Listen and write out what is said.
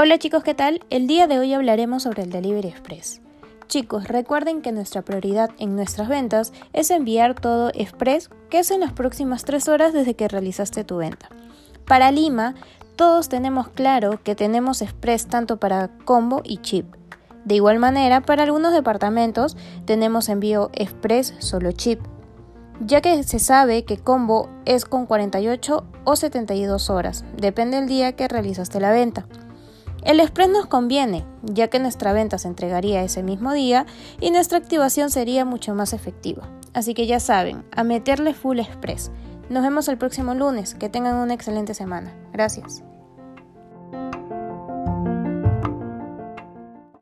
Hola chicos, ¿qué tal? El día de hoy hablaremos sobre el Delivery Express. Chicos, recuerden que nuestra prioridad en nuestras ventas es enviar todo express, que es en las próximas 3 horas desde que realizaste tu venta. Para Lima, todos tenemos claro que tenemos express tanto para combo y chip. De igual manera, para algunos departamentos tenemos envío express solo chip, ya que se sabe que combo es con 48 o 72 horas, depende del día que realizaste la venta. El Express nos conviene, ya que nuestra venta se entregaría ese mismo día y nuestra activación sería mucho más efectiva. Así que ya saben, a meterle full Express. Nos vemos el próximo lunes, que tengan una excelente semana. Gracias.